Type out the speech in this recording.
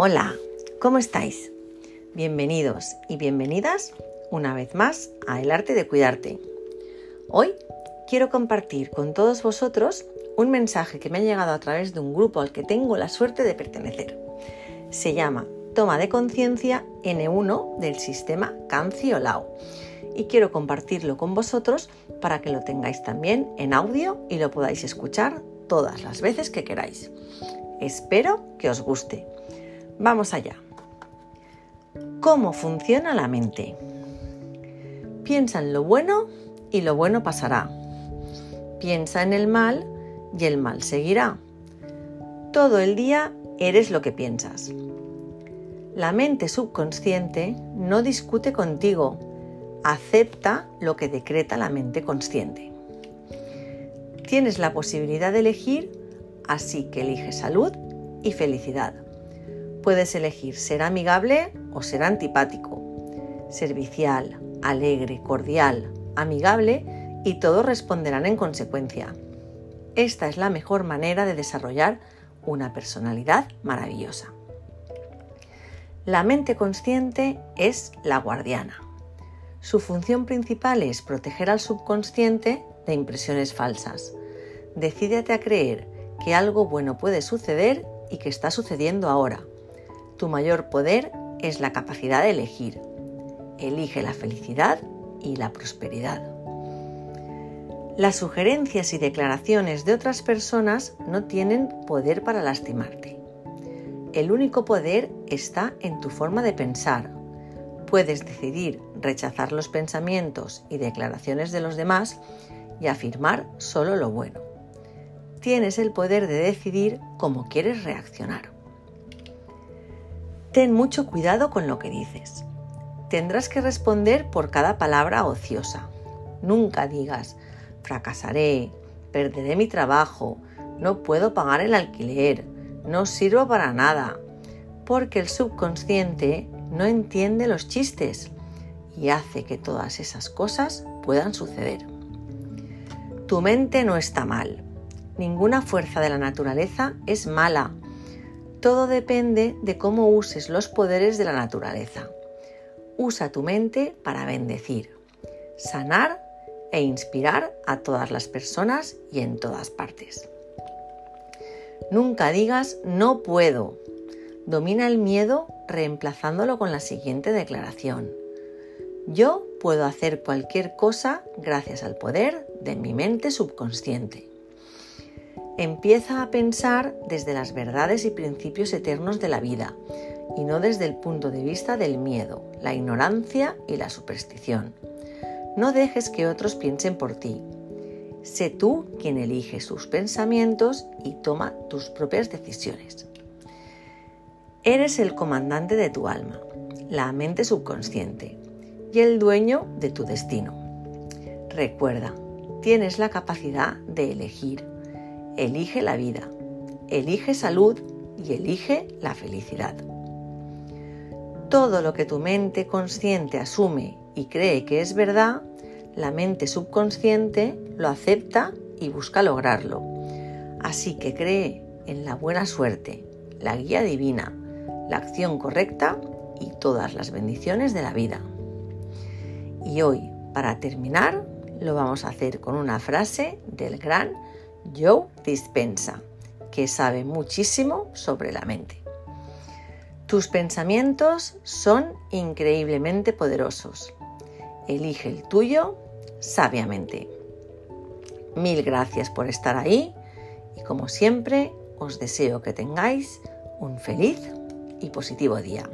Hola, ¿cómo estáis? Bienvenidos y bienvenidas una vez más a El arte de cuidarte. Hoy quiero compartir con todos vosotros un mensaje que me ha llegado a través de un grupo al que tengo la suerte de pertenecer. Se llama Toma de conciencia N1 del sistema Cancio-Lao y quiero compartirlo con vosotros para que lo tengáis también en audio y lo podáis escuchar todas las veces que queráis. Espero que os guste. Vamos allá. ¿Cómo funciona la mente? Piensa en lo bueno y lo bueno pasará. Piensa en el mal y el mal seguirá. Todo el día eres lo que piensas. La mente subconsciente no discute contigo, acepta lo que decreta la mente consciente. Tienes la posibilidad de elegir, así que elige salud y felicidad. Puedes elegir ser amigable o ser antipático, servicial, alegre, cordial, amigable y todos responderán en consecuencia. Esta es la mejor manera de desarrollar una personalidad maravillosa. La mente consciente es la guardiana. Su función principal es proteger al subconsciente de impresiones falsas. Decídete a creer que algo bueno puede suceder y que está sucediendo ahora. Tu mayor poder es la capacidad de elegir. Elige la felicidad y la prosperidad. Las sugerencias y declaraciones de otras personas no tienen poder para lastimarte. El único poder está en tu forma de pensar, puedes decidir rechazar los pensamientos y declaraciones de los demás y afirmar solo lo bueno. Tienes el poder de decidir cómo quieres reaccionar. Ten mucho cuidado con lo que dices. Tendrás que responder por cada palabra ociosa. Nunca digas, fracasaré, perderé mi trabajo, no puedo pagar el alquiler, no sirvo para nada, porque el subconsciente no entiende los chistes y hace que todas esas cosas puedan suceder. Tu mente no está mal. Ninguna fuerza de la naturaleza es mala. Todo depende de cómo uses los poderes de la naturaleza. Usa tu mente para bendecir, sanar e inspirar a todas las personas y en todas partes. Nunca digas no puedo. Domina el miedo reemplazándolo con la siguiente declaración. Yo puedo hacer cualquier cosa gracias al poder de mi mente subconsciente. Empieza a pensar desde las verdades y principios eternos de la vida y no desde el punto de vista del miedo, la ignorancia y la superstición. No dejes que otros piensen por ti. Sé tú quien elige sus pensamientos y toma tus propias decisiones. Eres el comandante de tu alma, la mente subconsciente y el dueño de tu destino. Recuerda, tienes la capacidad de elegir. Elige la vida, elige salud y elige la felicidad. Todo lo que tu mente consciente asume y cree que es verdad, la mente subconsciente lo acepta y busca lograrlo. Así que cree en la buena suerte, la guía divina, la acción correcta y todas las bendiciones de la vida. Y hoy, para terminar, lo vamos a hacer con una frase del gran Joe Dispensa, que sabe muchísimo sobre la mente. Tus pensamientos son increíblemente poderosos. Elige el tuyo sabiamente. Mil gracias por estar ahí y como siempre os deseo que tengáis un feliz y positivo día.